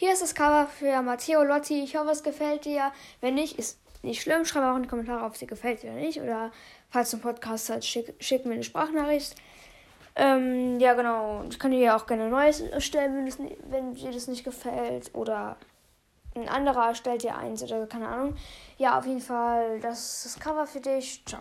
Hier ist das Cover für Matteo Lotti. Ich hoffe, es gefällt dir. Wenn nicht, ist nicht schlimm. Schreib auch in die Kommentare, ob es dir gefällt oder nicht. Oder falls du einen Podcast hast, schick, schick mir eine Sprachnachricht. Ähm, ja, genau. Ich kann dir ja auch gerne ein neues erstellen, wenn, das, wenn dir das nicht gefällt. Oder ein anderer erstellt dir eins oder keine Ahnung. Ja, auf jeden Fall, das ist das Cover für dich. Ciao.